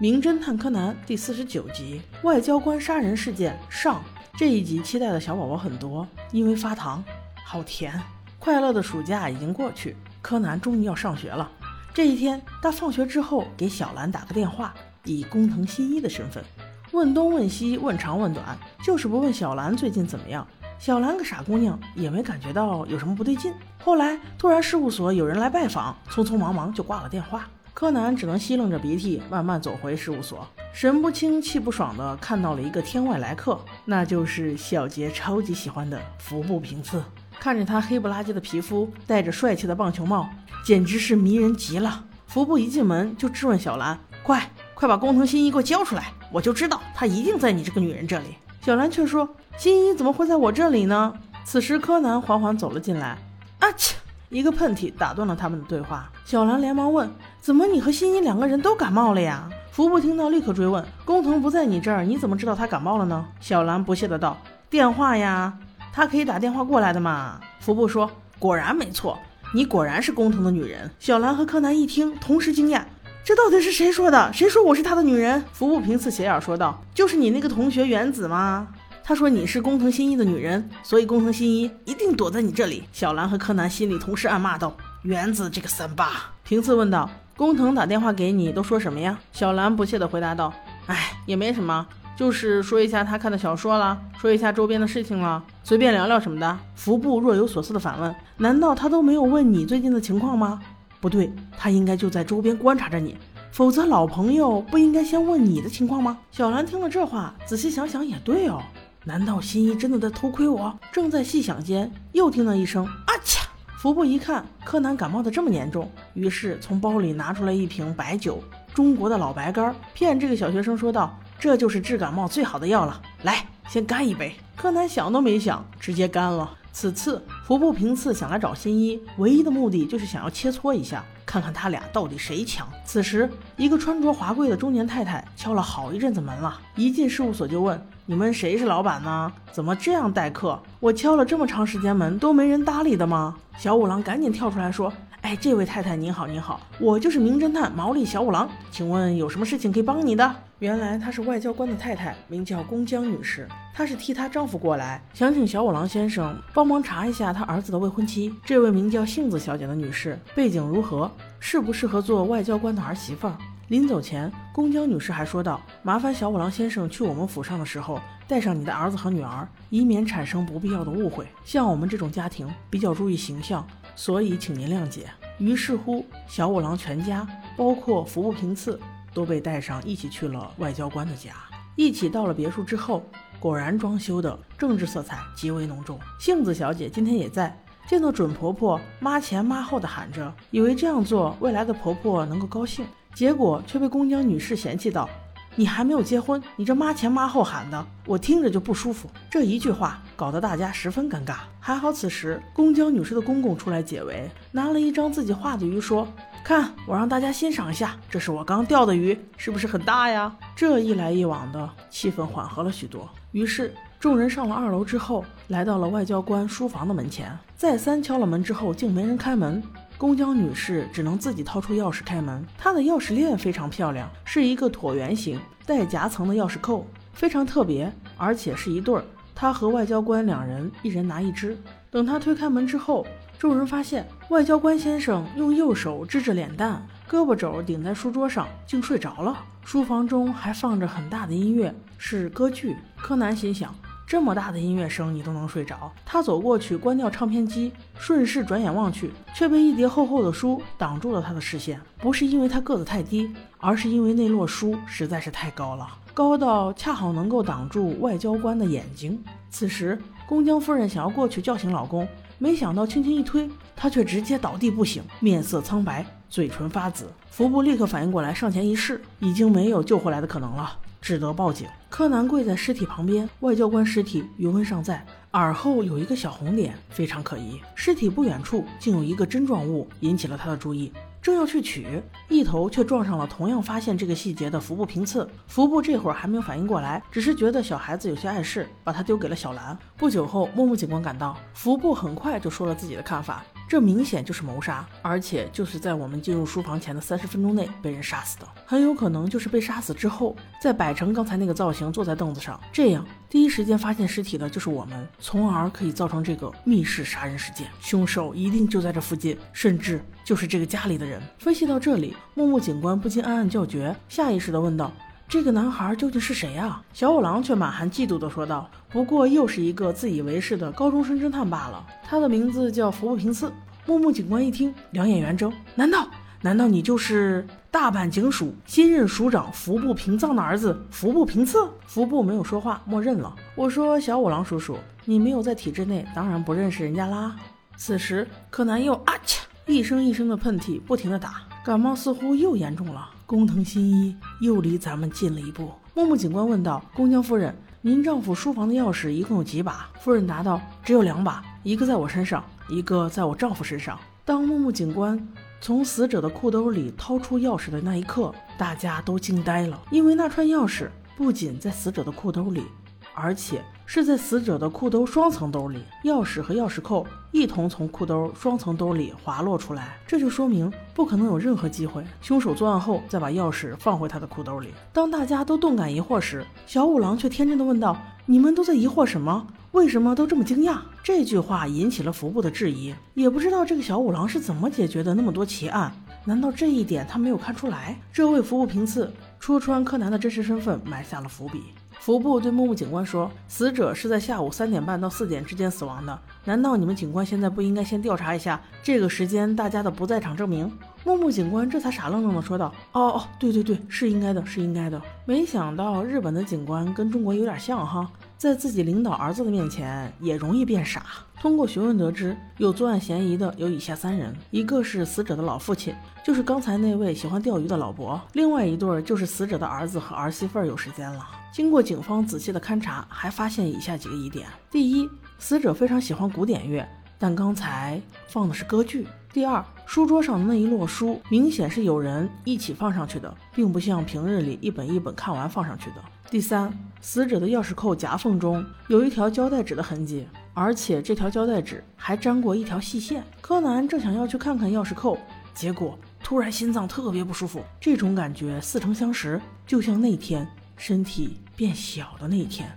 名侦探柯南》第四十九集《外交官杀人事件上》。这一集期待的小宝宝很多，因为发糖，好甜。快乐的暑假已经过去，柯南终于要上学了。这一天，他放学之后给小兰打个电话，以工藤新一的身份，问东问西，问长问短，就是不问小兰最近怎么样。小兰个傻姑娘，也没感觉到有什么不对劲。后来突然事务所有人来拜访，匆匆忙忙就挂了电话。柯南只能吸楞着鼻涕，慢慢走回事务所，神不清气不爽的看到了一个天外来客，那就是小杰超级喜欢的服部平次。看着他黑不拉几的皮肤，戴着帅气的棒球帽，简直是迷人极了。服部一进门就质问小兰：“快快把工藤新一给我交出来！我就知道他一定在你这个女人这里。”小兰却说。新一怎么会在我这里呢？此时柯南缓缓走了进来，啊切！一个喷嚏打断了他们的对话。小兰连忙问：“怎么你和新一两个人都感冒了呀？”福部听到立刻追问：“工藤不在你这儿，你怎么知道他感冒了呢？”小兰不屑的道：“电话呀，他可以打电话过来的嘛。”福部说：“果然没错，你果然是工藤的女人。”小兰和柯南一听，同时惊讶：“这到底是谁说的？谁说我是他的女人？”服部平次斜眼说道：“就是你那个同学原子吗？”他说你是工藤新一的女人，所以工藤新一一定躲在你这里。小兰和柯南心里同时暗骂道：“原子这个三八。”平次问道：“工藤打电话给你都说什么呀？”小兰不屑地回答道：“哎，也没什么，就是说一下他看的小说了，说一下周边的事情了，随便聊聊什么的。”服部若有所思地反问：“难道他都没有问你最近的情况吗？”不对，他应该就在周边观察着你，否则老朋友不应该先问你的情况吗？小兰听了这话，仔细想想也对哦。难道新一真的在偷窥我？正在细想间，又听到一声“啊嚓”。服部一看，柯南感冒的这么严重，于是从包里拿出来一瓶白酒，中国的老白干，骗这个小学生说道：“这就是治感冒最好的药了，来，先干一杯。”柯南想都没想，直接干了。此次服部平次想来找新一，唯一的目的就是想要切磋一下，看看他俩到底谁强。此时，一个穿着华贵的中年太太敲了好一阵子门了，一进事务所就问。你们谁是老板呢？怎么这样待客？我敲了这么长时间门都没人搭理的吗？小五郎赶紧跳出来说：“哎，这位太太您好，您好，我就是名侦探毛利小五郎，请问有什么事情可以帮你的？”原来她是外交官的太太，名叫宫江女士，她是替她丈夫过来，想请小五郎先生帮忙查一下她儿子的未婚妻，这位名叫杏子小姐的女士背景如何，适不适合做外交官的儿媳妇儿？临走前，宫江女士还说道：“麻烦小五郎先生去我们府上的时候，带上你的儿子和女儿，以免产生不必要的误会。像我们这种家庭比较注意形象，所以请您谅解。”于是乎，小五郎全家，包括服部平次，都被带上一起去了外交官的家。一起到了别墅之后，果然装修的政治色彩极为浓重。杏子小姐今天也在，见到准婆婆妈前妈后的喊着，以为这样做未来的婆婆能够高兴。结果却被宫江女士嫌弃道：“你还没有结婚，你这妈前妈后喊的，我听着就不舒服。”这一句话搞得大家十分尴尬。还好此时公交女士的公公出来解围，拿了一张自己画的鱼说：“看，我让大家欣赏一下，这是我刚钓的鱼，是不是很大呀？”这一来一往的气氛缓和了许多。于是众人上了二楼之后，来到了外交官书房的门前，再三敲了门之后，竟没人开门。宫江女士只能自己掏出钥匙开门。她的钥匙链非常漂亮，是一个椭圆形带夹层的钥匙扣，非常特别，而且是一对儿。她和外交官两人一人拿一只。等她推开门之后，众人发现外交官先生用右手支着脸蛋，胳膊肘顶在书桌上，竟睡着了。书房中还放着很大的音乐，是歌剧。柯南心想。这么大的音乐声，你都能睡着？他走过去，关掉唱片机，顺势转眼望去，却被一叠厚厚的书挡住了他的视线。不是因为他个子太低，而是因为那摞书实在是太高了，高到恰好能够挡住外交官的眼睛。此时，宫江夫人想要过去叫醒老公，没想到轻轻一推，他却直接倒地不醒，面色苍白，嘴唇发紫。服部立刻反应过来，上前一试，已经没有救回来的可能了。只得报警。柯南跪在尸体旁边，外交官尸体余温尚在，耳后有一个小红点，非常可疑。尸体不远处竟有一个针状物，引起了他的注意。正要去取，一头却撞上了同样发现这个细节的服部平次。服部这会儿还没有反应过来，只是觉得小孩子有些碍事，把他丢给了小兰。不久后，木木警官赶到，服部很快就说了自己的看法。这明显就是谋杀，而且就是在我们进入书房前的三十分钟内被人杀死的，很有可能就是被杀死之后再摆成刚才那个造型坐在凳子上，这样第一时间发现尸体的就是我们，从而可以造成这个密室杀人事件。凶手一定就在这附近，甚至就是这个家里的人。分析到这里，木木警官不禁暗暗叫绝，下意识地问道。这个男孩究竟是谁啊？小五郎却满含嫉妒地说道：“不过又是一个自以为是的高中生侦探罢了。他的名字叫服部平次。”木木警官一听，两眼圆睁：“难道难道你就是大阪警署新任署长服部平藏的儿子服部平次？”服部没有说话，默认了。我说：“小五郎叔叔，你没有在体制内，当然不认识人家啦。”此时，柯南又啊切一声一声的喷嚏，不停的打，感冒似乎又严重了。工藤新一又离咱们近了一步。木木警官问道：“宫江夫人，您丈夫书房的钥匙一共有几把？”夫人答道：“只有两把，一个在我身上，一个在我丈夫身上。”当木木警官从死者的裤兜里掏出钥匙的那一刻，大家都惊呆了，因为那串钥匙不仅在死者的裤兜里，而且。是在死者的裤兜双层兜里，钥匙和钥匙扣一同从裤兜双层兜里滑落出来，这就说明不可能有任何机会，凶手作案后再把钥匙放回他的裤兜里。当大家都动感疑惑时，小五郎却天真的问道：“你们都在疑惑什么？为什么都这么惊讶？”这句话引起了服部的质疑，也不知道这个小五郎是怎么解决的那么多奇案，难道这一点他没有看出来？这为服部平次戳穿柯南的真实身份，埋下了伏笔。服部对木木警官说：“死者是在下午三点半到四点之间死亡的。难道你们警官现在不应该先调查一下这个时间大家的不在场证明？”木木警官这才傻愣愣的说道：“哦哦，对对对，是应该的，是应该的。没想到日本的警官跟中国有点像哈，在自己领导儿子的面前也容易变傻。”通过询问得知，有作案嫌疑的有以下三人：一个是死者的老父亲，就是刚才那位喜欢钓鱼的老伯；另外一对就是死者的儿子和儿媳妇儿有时间了。经过警方仔细的勘查，还发现以下几个疑点：第一，死者非常喜欢古典乐，但刚才放的是歌剧；第二，书桌上的那一摞书明显是有人一起放上去的，并不像平日里一本一本看完放上去的；第三，死者的钥匙扣夹缝中有一条胶带纸的痕迹，而且这条胶带纸还粘过一条细线。柯南正想要去看看钥匙扣，结果突然心脏特别不舒服，这种感觉似曾相识，就像那天。身体变小的那一天。